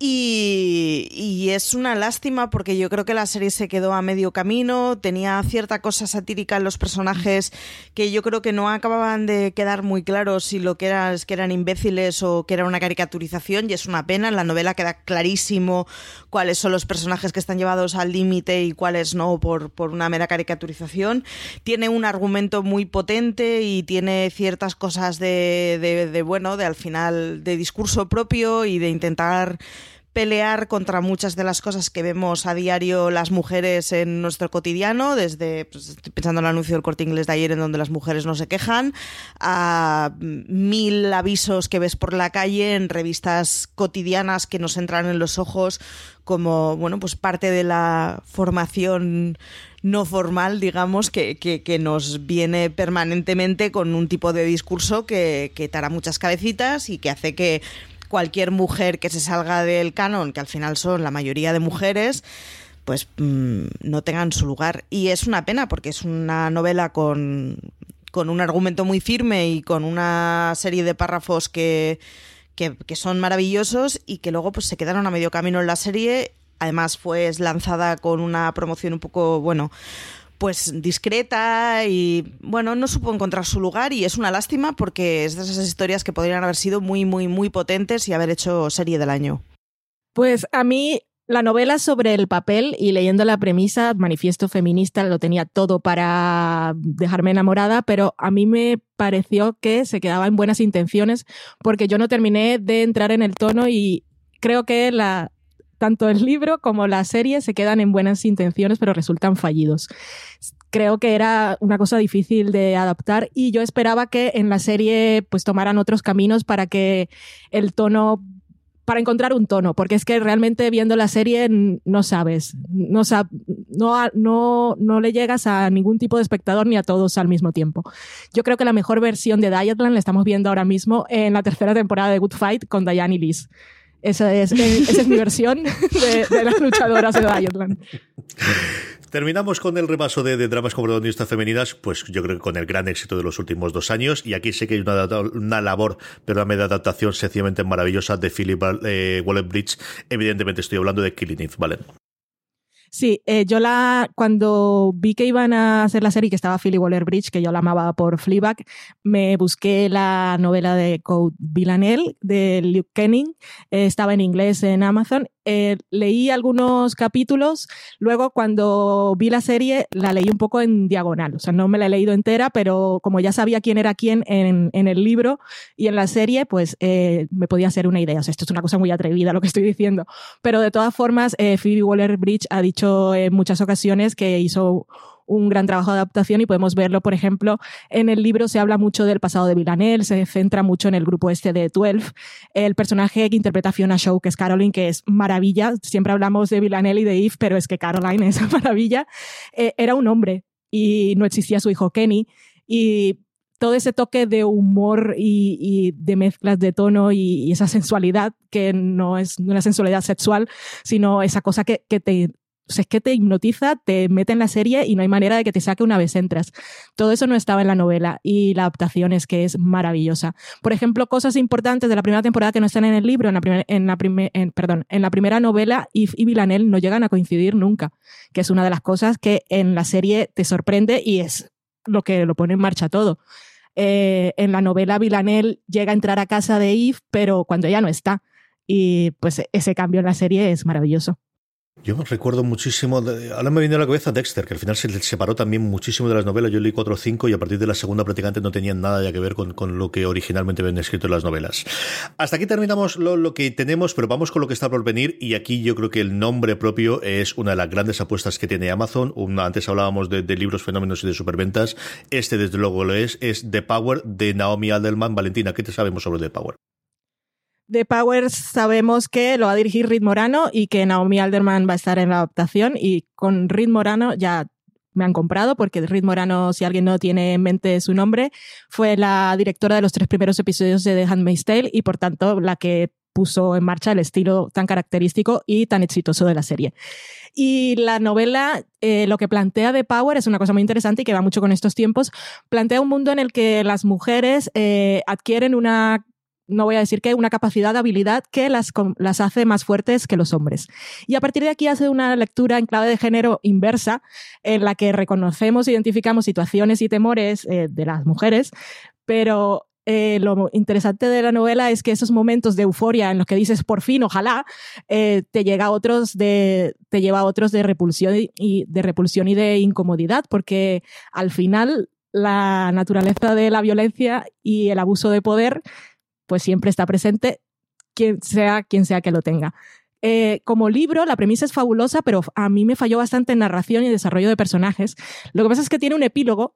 Y, es una lástima porque yo creo que la serie se quedó a medio camino, tenía cierta cosa satírica en los personajes que yo creo que no acababan de quedar muy claros si lo que eran, que eran imbéciles o que era una caricaturización y es una pena, en la novela queda clarísimo cuáles son los personajes que están llevados al límite y cuáles no por, por una mera caricaturización. Tiene un argumento muy potente y tiene ciertas cosas de, de bueno, de al final de discurso propio y de intentar pelear contra muchas de las cosas que vemos a diario las mujeres en nuestro cotidiano, desde, pues, pensando en el anuncio del corte inglés de ayer en donde las mujeres no se quejan, a mil avisos que ves por la calle en revistas cotidianas que nos entran en los ojos como, bueno, pues parte de la formación no formal, digamos, que, que, nos viene permanentemente con un tipo de discurso que, que tara muchas cabecitas y que hace que cualquier mujer que se salga del canon, que al final son la mayoría de mujeres, pues mm, no tengan su lugar. Y es una pena porque es una novela con, con un argumento muy firme y con una serie de párrafos que, que, que, son maravillosos y que luego pues se quedaron a medio camino en la serie. Además fue lanzada con una promoción un poco, bueno, pues discreta y bueno, no supo encontrar su lugar y es una lástima porque es de esas historias que podrían haber sido muy, muy, muy potentes y haber hecho serie del año. Pues a mí la novela sobre el papel y leyendo la premisa, manifiesto feminista, lo tenía todo para dejarme enamorada, pero a mí me pareció que se quedaba en buenas intenciones porque yo no terminé de entrar en el tono y creo que la, tanto el libro como la serie se quedan en buenas intenciones, pero resultan fallidos. Creo que era una cosa difícil de adaptar y yo esperaba que en la serie pues tomaran otros caminos para que el tono para encontrar un tono, porque es que realmente viendo la serie no sabes, no, no, no, no le llegas a ningún tipo de espectador ni a todos al mismo tiempo. Yo creo que la mejor versión de Dietland la estamos viendo ahora mismo en la tercera temporada de Good Fight con Diane y Liz. Esa es, esa es mi versión de, de las luchadoras de Dietland. Terminamos con el repaso de, dramas con protagonistas femeninas, pues yo creo que con el gran éxito de los últimos dos años. Y aquí sé que hay una, una labor, pero de adaptación sencillamente maravillosa de Philip eh, Waller-Bridge. Evidentemente estoy hablando de Killing Eve, ¿vale? Sí, eh, yo la cuando vi que iban a hacer la serie que estaba Philly Waller Bridge, que yo la amaba por Fleabag, me busqué la novela de Code Villanelle de Luke Kenning, eh, estaba en inglés en Amazon eh, leí algunos capítulos, luego cuando vi la serie la leí un poco en diagonal, o sea, no me la he leído entera, pero como ya sabía quién era quién en, en el libro y en la serie, pues eh, me podía hacer una idea. O sea, esto es una cosa muy atrevida lo que estoy diciendo, pero de todas formas, eh, Phoebe Waller-Bridge ha dicho en muchas ocasiones que hizo un gran trabajo de adaptación y podemos verlo, por ejemplo, en el libro se habla mucho del pasado de Villanelle, se centra mucho en el grupo este de 12. El personaje que interpreta Fiona Shaw, que es Caroline, que es maravilla. Siempre hablamos de Villanelle y de Eve, pero es que Caroline [LAUGHS] es maravilla. Eh, era un hombre y no existía su hijo Kenny. Y todo ese toque de humor y, de mezclas de tono y, esa sensualidad que no es una sensualidad sexual, sino esa cosa que, que te es que te hipnotiza, te mete en la serie y no hay manera de que te saque una vez entras. Todo eso no estaba en la novela y la adaptación es que es maravillosa. Por ejemplo, cosas importantes de la primera temporada que no están en el libro, en la, en la, perdón, en la primera novela, Yves y Villanelle no llegan a coincidir nunca, que es una de las cosas que en la serie te sorprende y es lo que lo pone en marcha todo. Eh, en la novela Villanelle llega a entrar a casa de Yves, pero cuando ella no está. Y pues ese cambio en la serie es maravilloso. Yo me recuerdo muchísimo, ahora me viene a la cabeza Dexter, que al final se separó también muchísimo de las novelas. Yo leí cuatro o cinco y a partir de la segunda prácticamente no tenían nada ya que ver con, lo que originalmente habían escrito en las novelas. Hasta aquí terminamos lo, que tenemos, pero vamos con lo que está por venir y aquí yo creo que el nombre propio es una de las grandes apuestas que tiene Amazon. Antes hablábamos de, de, libros, fenómenos y de superventas. Este desde luego lo es, es The Power de Naomi Alderman. Valentina, ¿qué te sabemos sobre The Power? De Powers sabemos que lo va a dirigir Reed Morano y que Naomi Alderman va a estar en la adaptación y con Reed Morano ya me han comprado porque Reed Morano, si alguien no tiene en mente su nombre, fue la directora de los tres primeros episodios de The Handmaid's Tale y por tanto la que puso en marcha el estilo tan característico y tan exitoso de la serie. Y la novela, eh, lo que plantea de Power es una cosa muy interesante y que va mucho con estos tiempos. Plantea un mundo en el que las mujeres eh, adquieren una no voy a decir que una capacidad de habilidad que las, las hace más fuertes que los hombres. Y a partir de aquí hace una lectura en clave de género inversa, en la que reconocemos, identificamos situaciones y temores eh, de las mujeres, pero eh, lo interesante de la novela es que esos momentos de euforia en los que dices por fin, ojalá, eh, te llega a otros de, te lleva a otros de repulsión y de repulsión y de incomodidad, porque al final la naturaleza de la violencia y el abuso de poder pues siempre está presente, quien sea, quien sea que lo tenga. Eh, como libro, la premisa es fabulosa, pero a mí me falló bastante en narración y desarrollo de personajes. Lo que pasa es que tiene un epílogo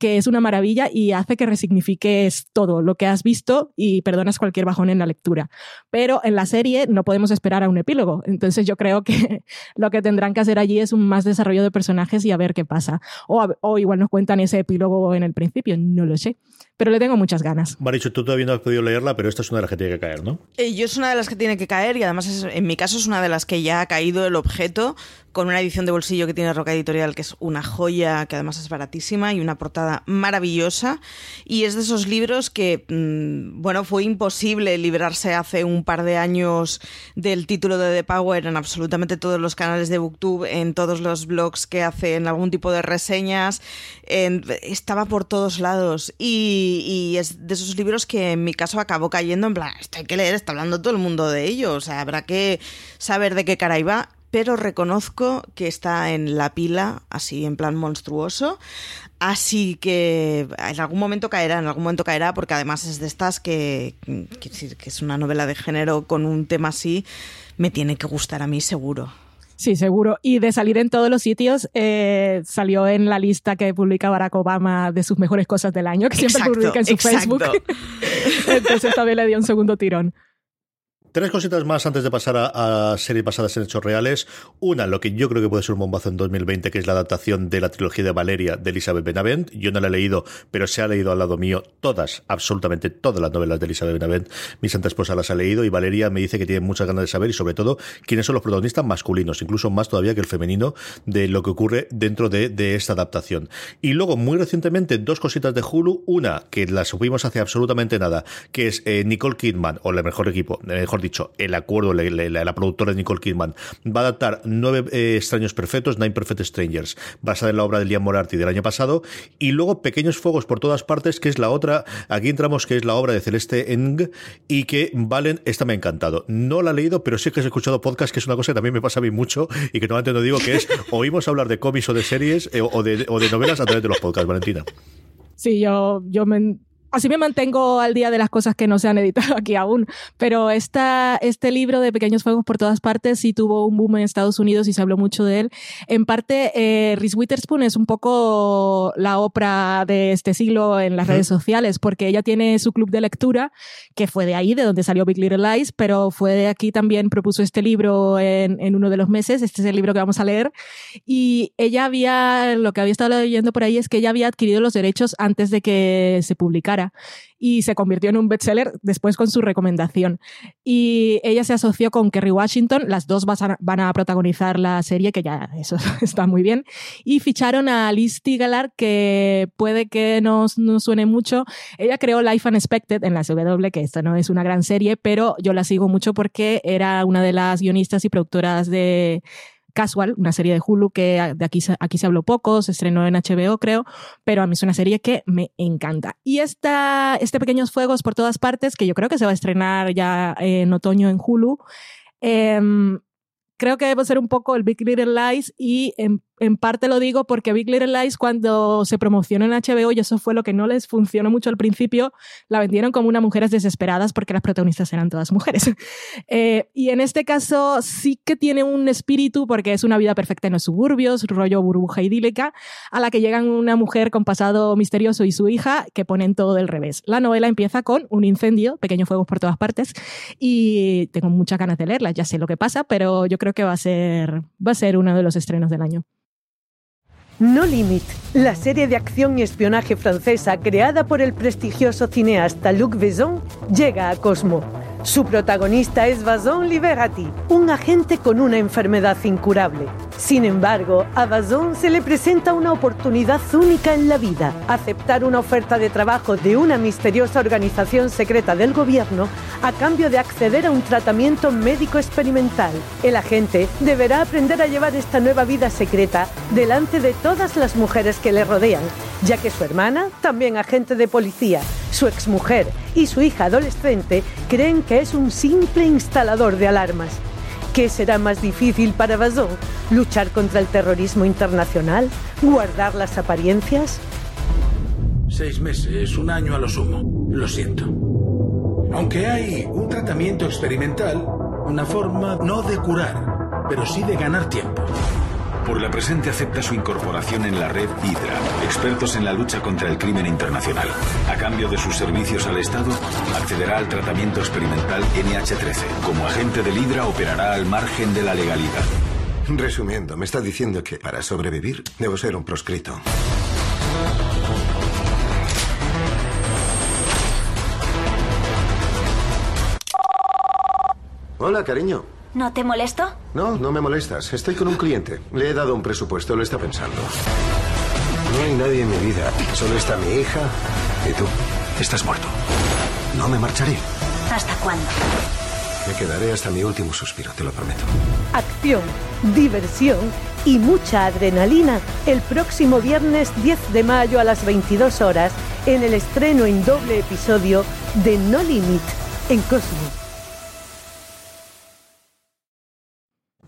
que es una maravilla y hace que resignifiques todo lo que has visto y perdonas cualquier bajón en la lectura. Pero en la serie no podemos esperar a un epílogo. Entonces yo creo que [LAUGHS] lo que tendrán que hacer allí es un más desarrollo de personajes y a ver qué pasa. O, o igual nos cuentan ese epílogo en el principio, no lo sé. Pero le tengo muchas ganas. Marichu, tú todavía no has podido leerla, pero esta es una de las que tiene que caer, ¿no? Eh, yo es una de las que tiene que caer y además es- en mi caso es una de las que ya ha caído el objeto con una edición de bolsillo que tiene Roca Editorial que es una joya, que además es baratísima y una portada maravillosa y es de esos libros que, mm, bueno, fue imposible librarse hace un par de años del título de The Power en absolutamente todos los canales de Booktube, en todos los blogs que hacen algún tipo de reseñas, en- estaba por todos lados y, y es de esos libros que en mi caso acabó cayendo en plan, esto hay que leer, está hablando todo el mundo de ello, o sea, habrá que saber de qué cara iba, pero reconozco que está en la pila, así en plan monstruoso, así que en algún momento caerá, en algún momento caerá, porque además es de estas que, que, que es una novela de género con un tema así, me tiene que gustar a mí seguro. Sí, seguro. Y de salir en todos los sitios, eh, salió en la lista que publica Barack Obama de sus mejores cosas del año, que siempre Exacto, publica en su exacto. Facebook. [LAUGHS] Entonces también le dio un segundo tirón. Tres cositas más antes de pasar a, series basadas en hechos reales. Una, lo que yo creo que puede ser un bombazo en 2020, que es la adaptación de la trilogía de Valeria de Elizabeth Benavent. Yo no la he leído, pero se ha leído al lado mío todas, absolutamente todas las novelas de Elizabeth Benavent. Mi santa esposa las ha leído y Valeria me dice que tiene muchas ganas de saber y sobre todo quiénes son los protagonistas masculinos, incluso más todavía que el femenino, de lo que ocurre dentro de, esta adaptación. Y luego, muy recientemente, dos cositas de Hulu. Una, que la subimos hace absolutamente nada, que es eh, Nicole Kidman, o el mejor equipo, eh, mejor dicho, el acuerdo, la, la- la productora de Nicole Kidman, va a adaptar Nueve eh, extraños perfectos, Nine Perfect Strangers, basada en la obra de Liam Moriarty del año pasado. Y luego Pequeños Fuegos por todas partes, que es la otra, aquí entramos, que es la obra de Celeste Eng, y que Valen, esta me ha encantado. No la he leído, pero sí que he escuchado podcast, que es una cosa que también me pasa a mí mucho y que normalmente no digo, que es [LAUGHS] oímos hablar de cómics o de series eh, o, de, o de novelas a través de los podcasts, Valentina. Sí, yo, yo me, así me mantengo al día de las cosas que no se han editado aquí aún. Pero esta, este libro de Pequeños Fuegos por todas partes sí tuvo un boom en Estados Unidos y se habló mucho de él. En parte, eh, Reese Witherspoon es un poco la Oprah de este siglo en las redes sociales, porque ella tiene su club de lectura, que fue de ahí, de donde salió Big Little Lies, pero fue de aquí también, propuso este libro en, en uno de los meses. Este es el libro que vamos a leer. Y ella había, lo que había estado leyendo por ahí es que ella había adquirido los derechos antes de que se publicara y se convirtió en un bestseller después con su recomendación. Y ella se asoció con Kerry Washington, las dos van a protagonizar la serie, que ya eso [LAUGHS] está muy bien, y ficharon a Liz Tigalar, que puede que nos, nos suene mucho. Ella creó Life Unexpected en la CW, que esto no es una gran serie, pero yo la sigo mucho porque era una de las guionistas y productoras de Casual, una serie de Hulu que de aquí, aquí se habló poco, se estrenó en HBO creo, pero a mí es una serie que me encanta. Y esta, este Pequeños Fuegos por todas partes, que yo creo que se va a estrenar ya en otoño en Hulu, em, creo que debe ser un poco el Big Little Lies y en, en parte lo digo porque Big Little Lies cuando se promocionó en HBO y eso fue lo que no les funcionó mucho al principio, la vendieron como una mujeres desesperadas porque las protagonistas eran todas mujeres. [LAUGHS] Eh, y en este caso sí que tiene un espíritu porque es una vida perfecta en los suburbios, rollo burbuja idílica, a la que llegan una mujer con pasado misterioso y su hija que ponen todo del revés. La novela empieza con un incendio, pequeños fuegos por todas partes y tengo muchas ganas de leerla, ya sé lo que pasa, pero yo creo que va a ser, va a ser uno de los estrenos del año. No Limit, la serie de acción y espionaje francesa creada por el prestigioso cineasta Luc Besson, llega a Cosmo. Su protagonista es Bazon Liberati, un agente con una enfermedad incurable. Sin embargo, a Bazon se le presenta una oportunidad única en la vida, aceptar una oferta de trabajo de una misteriosa organización secreta del gobierno a cambio de acceder a un tratamiento médico experimental. El agente deberá aprender a llevar esta nueva vida secreta delante de todas las mujeres que le rodean, ya que su hermana, también agente de policía, su exmujer y su hija adolescente creen que es un simple instalador de alarmas. ¿Qué será más difícil para Bazón? ¿Luchar contra el terrorismo internacional? ¿Guardar las apariencias? Seis meses, un año a lo sumo. Lo siento. Aunque hay un tratamiento experimental, una forma no de curar, pero sí de ganar tiempo por la presente acepta su incorporación en la red Hydra, expertos en la lucha contra el crimen internacional. A cambio de sus servicios al Estado, accederá al tratamiento experimental NH13. Como agente del Hydra operará al margen de la legalidad. Resumiendo, me está diciendo que para sobrevivir debo ser un proscrito. Hola, cariño. ¿No te molesto? No, no me molestas. Estoy con un cliente. Le he dado un presupuesto, lo está pensando. No hay nadie en mi vida. Solo está mi hija y tú. Estás muerto. No me marcharé. ¿Hasta cuándo? Me quedaré hasta mi último suspiro, te lo prometo. Acción, diversión y mucha adrenalina el próximo viernes 10 de mayo a las 22 horas en el estreno en doble episodio de No Limit en Cosmo.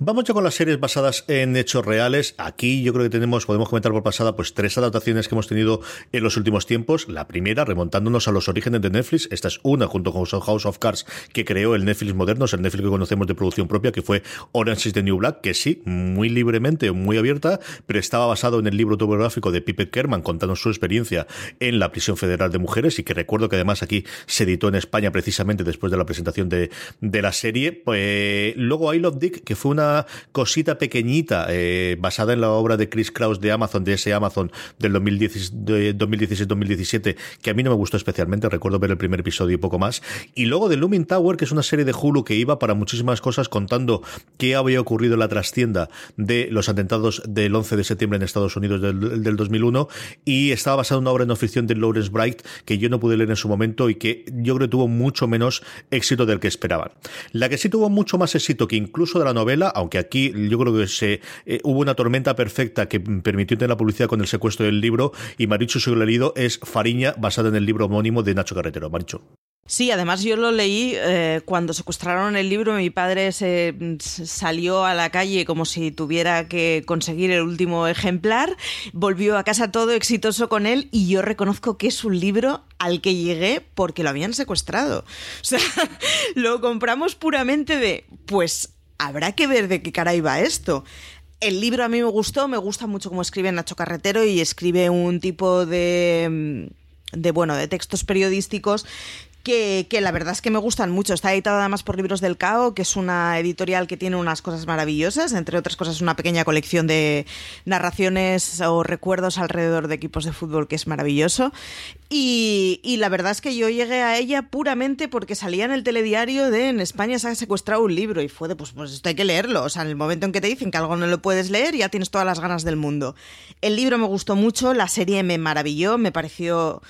Vamos ya con las series basadas en hechos reales. Aquí yo creo que tenemos, podemos comentar por pasada, pues tres adaptaciones que hemos tenido en los últimos tiempos. La primera, remontándonos a los orígenes de Netflix. Esta es una junto con House of Cards que creó el Netflix moderno, el Netflix que conocemos de producción propia, que fue Orange is the New Black, que sí, muy libremente, muy abierta, pero estaba basado en el libro autobiográfico de Pipe Kerman contando su experiencia en la prisión federal de mujeres y que recuerdo que además aquí se editó en España precisamente después de la presentación de, de la serie. Pues, luego I Love Dick, que fue una cosita pequeñita eh, basada en la obra de Chris Kraus de Amazon, de ese Amazon del 2016-2017, que a mí no me gustó especialmente, recuerdo ver el primer episodio y poco más. Y luego de Looming Tower, que es una serie de Hulu que iba para muchísimas cosas contando qué había ocurrido en la trastienda de los atentados del 11 de septiembre en Estados Unidos del, del 2001 y estaba basada en una obra no ficción de Lawrence Bright que yo no pude leer en su momento y que yo creo que tuvo mucho menos éxito del que esperaban. La que sí tuvo mucho más éxito que incluso de la novela, aunque aquí yo creo que se eh, hubo una tormenta perfecta que permitió tener la publicidad con el secuestro del libro y Maricho leído es Fariña, basada en el libro homónimo de Nacho Carretero. Maricho. Sí, además yo lo leí eh, cuando secuestraron el libro, mi padre se salió a la calle como si tuviera que conseguir el último ejemplar, volvió a casa todo exitoso con él y yo reconozco que es un libro al que llegué porque lo habían secuestrado. [LAUGHS] O sea, lo compramos puramente de, pues habrá que ver de qué cara iba esto. El libro a mí me gustó, me gusta mucho cómo escribe Nacho Carretero y escribe un tipo de, de bueno, de textos periodísticos que, la verdad es que me gustan mucho. Está editado además por Libros del Cao, que es una editorial que tiene unas cosas maravillosas, entre otras cosas una pequeña colección de narraciones o recuerdos alrededor de equipos de fútbol que es maravilloso. Y, la verdad es que yo llegué a ella puramente porque salía en el telediario de en España se ha secuestrado un libro y fue de pues, pues esto hay que leerlo. O sea, en el momento en que te dicen que algo no lo puedes leer ya tienes todas las ganas del mundo. El libro me gustó mucho, la serie me maravilló, me pareció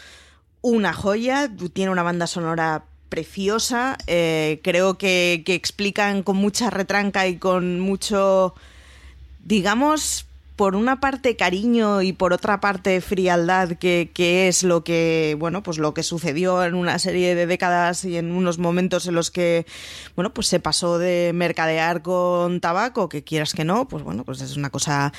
una joya, tiene una banda sonora preciosa, eh, creo que, que, explican con mucha retranca y con mucho, digamos, por una parte cariño y por otra parte frialdad, que, que, es lo que, bueno, pues lo que sucedió en una serie de décadas y en unos momentos en los que, bueno, pues se pasó de mercadear con tabaco, que quieras que no, pues bueno, pues es una cosa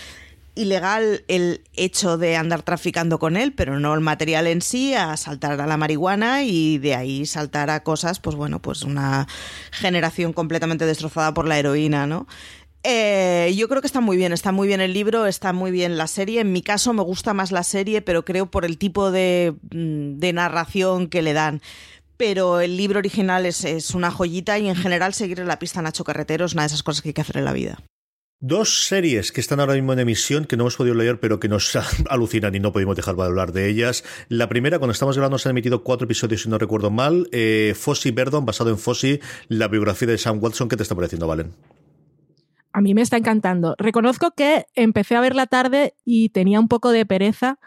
ilegal el hecho de andar traficando con él, pero no el material en sí, a saltar a la marihuana y de ahí saltar a cosas, pues bueno, pues una generación completamente destrozada por la heroína, ¿no? Eh, yo creo que está muy bien, está muy bien el libro, está muy bien la serie. En mi caso me gusta más la serie, pero creo por el tipo de, mm, narración que le dan pero el libro original es, una joyita y en general seguir la pista Nacho Carretero es una de esas cosas que hay que hacer en la vida. Dos series que están ahora mismo en emisión que no hemos podido leer, pero que nos [LAUGHS] alucinan y no podemos dejar de hablar de ellas. La primera, cuando estamos grabando, se han emitido cuatro episodios, si no recuerdo mal. Eh, Fossi Verdon, basado en Fossi, la biografía de Sam Watson. ¿Qué te está pareciendo, Valen? A mí me está encantando. Reconozco que empecé a ver la tarde y tenía un poco de pereza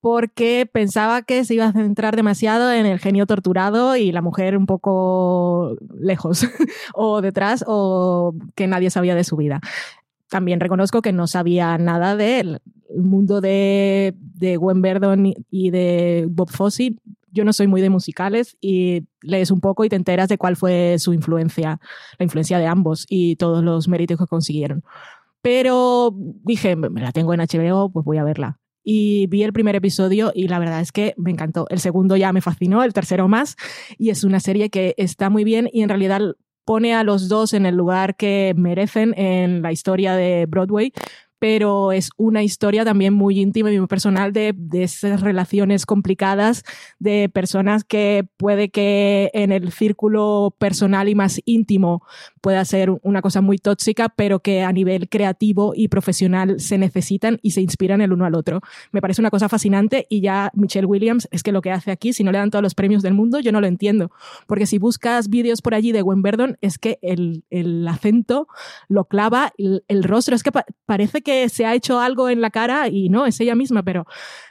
porque pensaba que se iba a centrar demasiado en el genio torturado y la mujer un poco lejos [LAUGHS] o detrás o que nadie sabía de su vida también reconozco que no sabía nada del mundo de, de Gwen Verdon y de Bob Fosse. Yo no soy muy de musicales y lees un poco y te enteras de cuál fue su influencia, la influencia de ambos y todos los méritos que consiguieron. Pero dije, me la tengo en HBO, pues voy a verla. Y vi el primer episodio y la verdad es que me encantó. El segundo ya me fascinó, el tercero más. Y es una serie que está muy bien y en realidad pone a los dos en el lugar que merecen en la historia de Broadway, pero es una historia también muy íntima y muy personal de, de esas relaciones complicadas de personas que puede que en el círculo personal y más íntimo pueda ser una cosa muy tóxica, pero que a nivel creativo y profesional se necesitan y se inspiran el uno al otro. Me parece una cosa fascinante y ya Michelle Williams es que lo que hace aquí, si no le dan todos los premios del mundo, yo no lo entiendo. Porque si buscas vídeos por allí de Gwen Verdon, es que el, el acento lo clava, el, el rostro, es que pa parece que se ha hecho algo en la cara y no, es ella misma, pero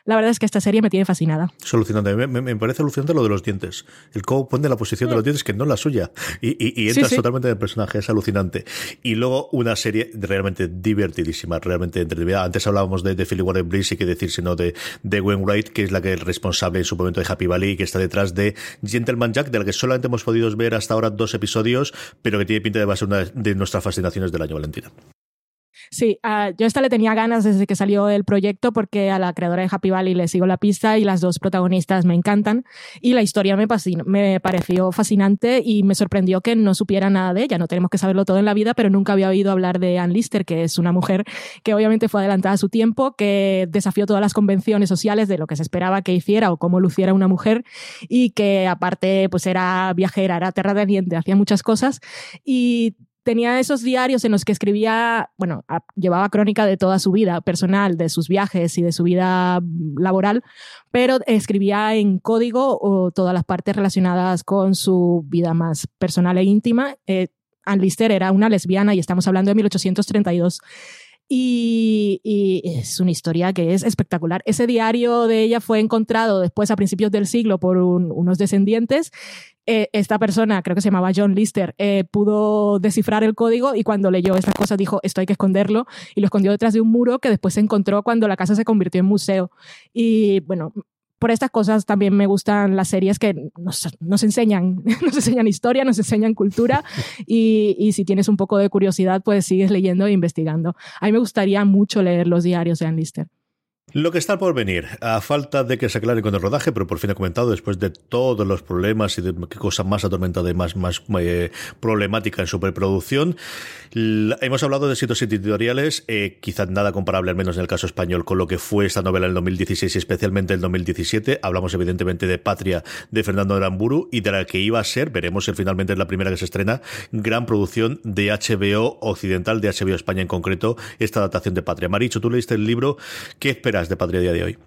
la verdad es que esta serie me tiene fascinada. Es alucinante. Me, me, me parece alucinante lo de los dientes. El cómo pone la posición de los dientes que no es la suya. Y, y, y entras Sí, sí. totalmente en el personaje. Es alucinante. Y luego una serie realmente divertidísima, realmente entretenida. Antes hablábamos de, de Philly Warren Bliss y que decir, sino de, de Gwen Wright, que es la que es responsable en su momento de Happy Valley y que está detrás de Gentleman Jack, de la que solamente hemos podido ver hasta ahora dos episodios, pero que tiene pinta de va a ser una de nuestras fascinaciones del año, Valentina. Sí, uh, yo esta le tenía ganas desde que salió el proyecto porque a la creadora de Happy Valley le sigo la pista y las dos protagonistas me encantan y la historia me, me pareció fascinante y me sorprendió que no supiera nada de ella. No tenemos que saberlo todo en la vida, pero nunca había oído hablar de Ann Lister, que es una mujer que obviamente fue adelantada a su tiempo, que desafió todas las convenciones sociales de lo que se esperaba que hiciera o cómo luciera una mujer y que aparte pues era viajera, era terrateniente, hacía muchas cosas y tenía esos diarios en los que escribía, bueno, llevaba crónica de toda su vida personal, de sus viajes y de su vida laboral, pero escribía en código o todas las partes relacionadas con su vida más personal e íntima. Eh, Lister era una lesbiana y estamos hablando de 1832. Y, es una historia que es espectacular. Ese diario de ella fue encontrado después a principios del siglo por un, unos descendientes. Eh, esta persona, creo que se llamaba John Lister, eh, pudo descifrar el código y cuando leyó estas cosas dijo, esto hay que esconderlo, y lo escondió detrás de un muro que después se encontró cuando la casa se convirtió en museo. Y bueno, por estas cosas también me gustan las series que nos, nos enseñan, [LAUGHS] nos enseñan historia, nos enseñan cultura [LAUGHS] y, y, si tienes un poco de curiosidad, pues sigues leyendo e investigando. A mí me gustaría mucho leer los diarios de Ann Lister. Lo que está por venir, a falta de que se aclare con el rodaje, pero por fin he comentado, después de todos los problemas y de qué cosa más atormentada y más, más eh, problemática en su preproducción, hemos hablado de sitios editoriales, eh, quizás nada comparable, al menos en el caso español, con lo que fue esta novela en el 2016 y especialmente el 2017. Hablamos evidentemente de Patria de Fernando Aramburu y de la que iba a ser, veremos si finalmente es la primera que se estrena, gran producción de HBO Occidental, de HBO España en concreto, esta adaptación de Patria. Maricho, tú leíste el libro, ¿qué esperas? De Patria día de hoy?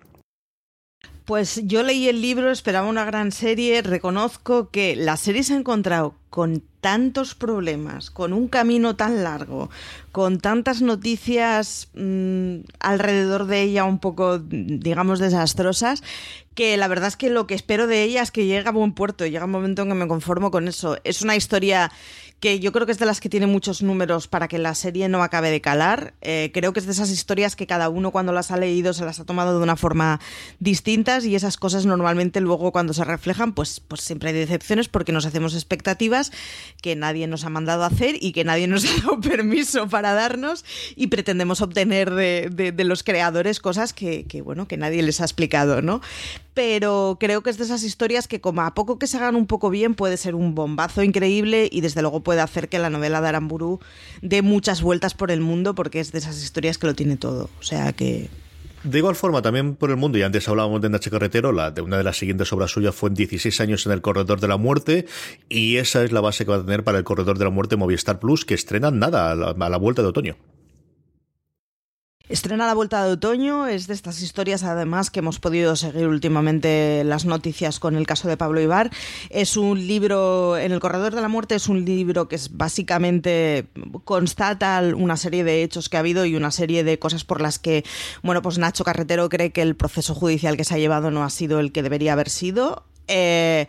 Pues yo leí el libro, esperaba una gran serie, reconozco que la serie se ha encontrado con tantos problemas, con un camino tan largo, con tantas noticias mmm, alrededor de ella un poco, digamos, desastrosas, que la verdad es que lo que espero de ella es que llegue a buen puerto, llega un momento en que me conformo con eso. Es una historia que yo creo que es de las que tiene muchos números para que la serie no acabe de calar. Eh, creo que es de esas historias que cada uno cuando las ha leído se las ha tomado de una forma distintas y esas cosas normalmente luego cuando se reflejan pues, pues siempre hay decepciones porque nos hacemos expectativas que nadie nos ha mandado a hacer y que nadie nos [LAUGHS] ha dado permiso para darnos y pretendemos obtener de, de, de los creadores cosas que, que, bueno, que nadie les ha explicado, ¿no? Pero creo que es de esas historias que como a poco que se hagan un poco bien puede ser un bombazo increíble y desde luego puede hacer que la novela de Aramburu dé muchas vueltas por el mundo porque es de esas historias que lo tiene todo. O sea que de igual forma, también por el mundo, y antes hablábamos de Nacho Carretero, la, de una de las siguientes obras suyas fue en 16 años en el Corredor de la Muerte, y esa es la base que va a tener para el Corredor de la Muerte Movistar Plus, que estrenan nada a la, a la vuelta de otoño. Estrena la vuelta de otoño, es de estas historias además que hemos podido seguir últimamente las noticias con el caso de Pablo Ibar. Es un libro, en el Corredor de la Muerte es un libro que es básicamente constata una serie de hechos que ha habido y una serie de cosas por las que, bueno, pues Nacho Carretero cree que el proceso judicial que se ha llevado no ha sido el que debería haber sido. Eh,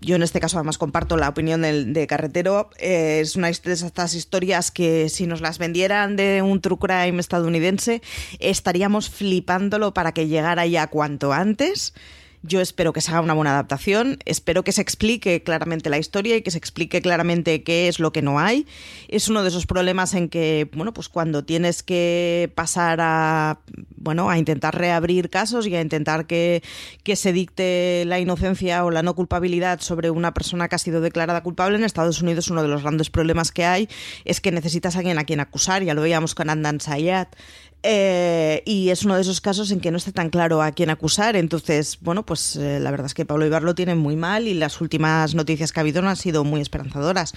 yo en este caso además comparto la opinión del, de Carretero. Eh, es una de estas historias que si nos las vendieran de un true crime estadounidense estaríamos flipándolo para que llegara ya cuanto antes. Yo espero que se haga una buena adaptación, espero que se explique claramente la historia y que se explique claramente qué es lo que no hay. Es uno de esos problemas en que, bueno, pues cuando tienes que pasar a, bueno, a intentar reabrir casos y a intentar que, que se dicte la inocencia o la no culpabilidad sobre una persona que ha sido declarada culpable en Estados Unidos, uno de los grandes problemas que hay es que necesitas a alguien a quien acusar, ya lo veíamos con Andan Sayat. Eh, y es uno de esos casos en que no está tan claro a quién acusar. Entonces, bueno, pues eh, la verdad es que Pablo Ibar lo tiene muy mal y las últimas noticias que ha habido no han sido muy esperanzadoras.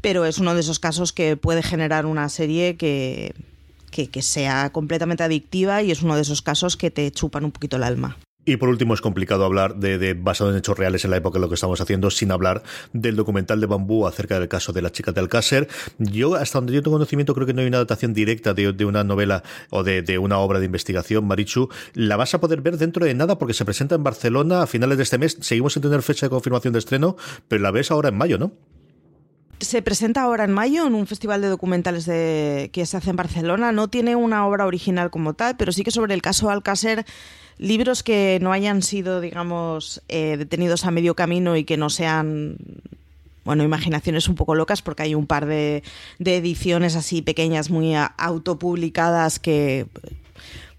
Pero es uno de esos casos que puede generar una serie que, que, que sea completamente adictiva y es uno de esos casos que te chupan un poquito el alma. Y por último, es complicado hablar de, basado en hechos reales en la época de lo que estamos haciendo, sin hablar del documental de Bambú acerca del caso de la chica de Alcácer. Yo, hasta donde yo tengo conocimiento, creo que no hay una adaptación directa de, una novela o de, una obra de investigación, Marichu. La vas a poder ver dentro de nada porque se presenta en Barcelona a finales de este mes. Seguimos sin tener fecha de confirmación de estreno, pero la ves ahora en mayo, ¿no? se presenta ahora en mayo en un festival de documentales que se hace en Barcelona. No tiene una obra original como tal, pero sí que sobre el caso Alcácer libros que no hayan sido, digamos, eh, detenidos a medio camino y que no sean bueno, imaginaciones un poco locas porque hay un par de, de ediciones así pequeñas, muy autopublicadas que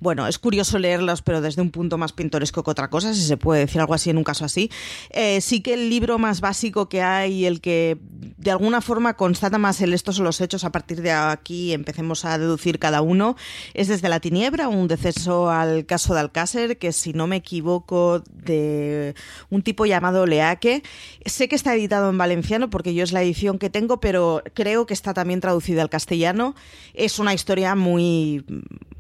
bueno, es curioso leerlos, pero desde un punto más pintoresco que otra cosa, si se puede decir algo así en un caso así. Eh, sí que el libro más básico que hay, el que de alguna forma constata más el estos son los hechos, a partir de aquí empecemos a deducir cada uno, es desde la tiniebra, un deceso al caso de Alcácer, que si no me equivoco, de un tipo llamado Leaque. Sé que está editado en valenciano porque yo es la edición que tengo, pero creo que está también traducida al castellano. Es una historia muy,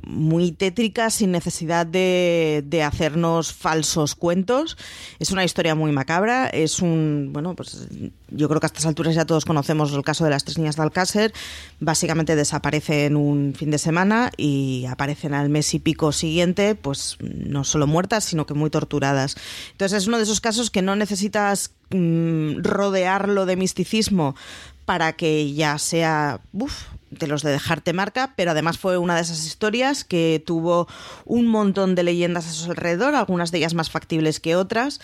muy tétrica sin necesidad de, de, hacernos falsos cuentos. Es una historia muy macabra. Es un. Bueno, pues yo creo que a estas alturas ya todos conocemos el caso de las tres niñas de Alcácer. Básicamente desaparecen un fin de semana y aparecen al mes y pico siguiente, pues no solo muertas, sino que muy torturadas. Entonces es uno de esos casos que no necesitas mmm, rodearlo de misticismo para que ya sea uf, de los de dejarte marca, pero además fue una de esas historias que tuvo un montón de leyendas a su alrededor, algunas de ellas más factibles que otras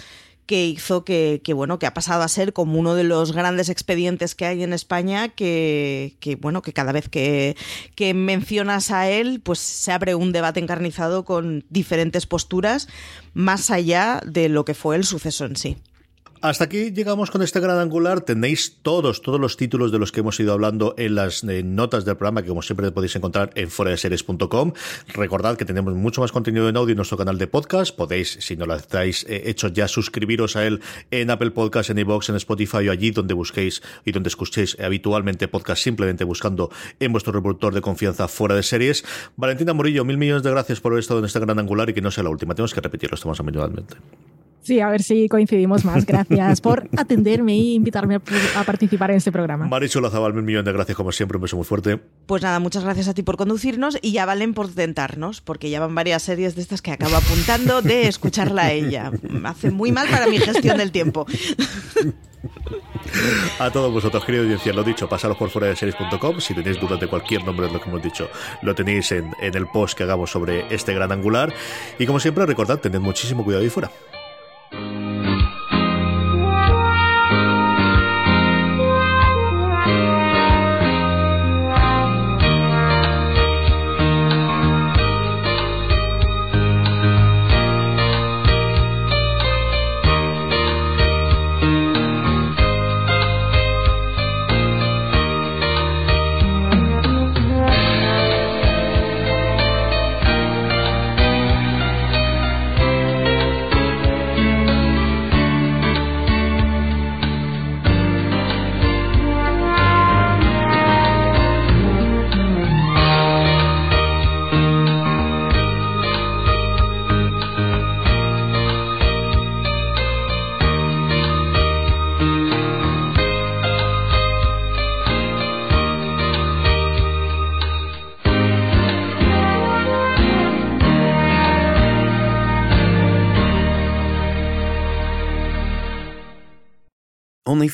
que hizo que, bueno que ha pasado a ser como uno de los grandes expedientes que hay en España que, que bueno que cada vez que, que, mencionas a él pues se abre un debate encarnizado con diferentes posturas más allá de lo que fue el suceso en sí. Hasta aquí llegamos con este gran angular. Tenéis todos, todos los títulos de los que hemos ido hablando en las eh, notas del programa, que como siempre podéis encontrar en foradeseries.com. Recordad que tenemos mucho más contenido en audio en nuestro canal de podcast. Podéis, si no lo estáis eh, hecho ya, suscribiros a él en Apple Podcast, en iVoox, en Spotify o allí donde busquéis y donde escuchéis habitualmente podcast, simplemente buscando en vuestro reproductor de confianza fuera de series. Valentina Murillo, mil millones de gracias por haber estado en este gran angular y que no sea la última. Tenemos que repetirlo, estamos habitualmente. Sí, a ver si coincidimos más. Gracias por [LAUGHS] atenderme y invitarme a, a participar en este programa. Marichu Lazabal, mil millones de gracias como siempre, un beso muy fuerte. Pues nada, muchas gracias a ti por conducirnos y ya valen por tentarnos, porque ya van varias series de estas que acabo apuntando de escucharla a ella. Me hace muy mal para mi gestión del tiempo. [LAUGHS] A todos vosotros, querido audiencia, lo dicho, pasaros por fuera de series.com. Si tenéis dudas de cualquier nombre de lo que hemos dicho, lo tenéis en, en el post que hagamos sobre este gran angular. Y como siempre, recordad, tened muchísimo cuidado ahí fuera. うん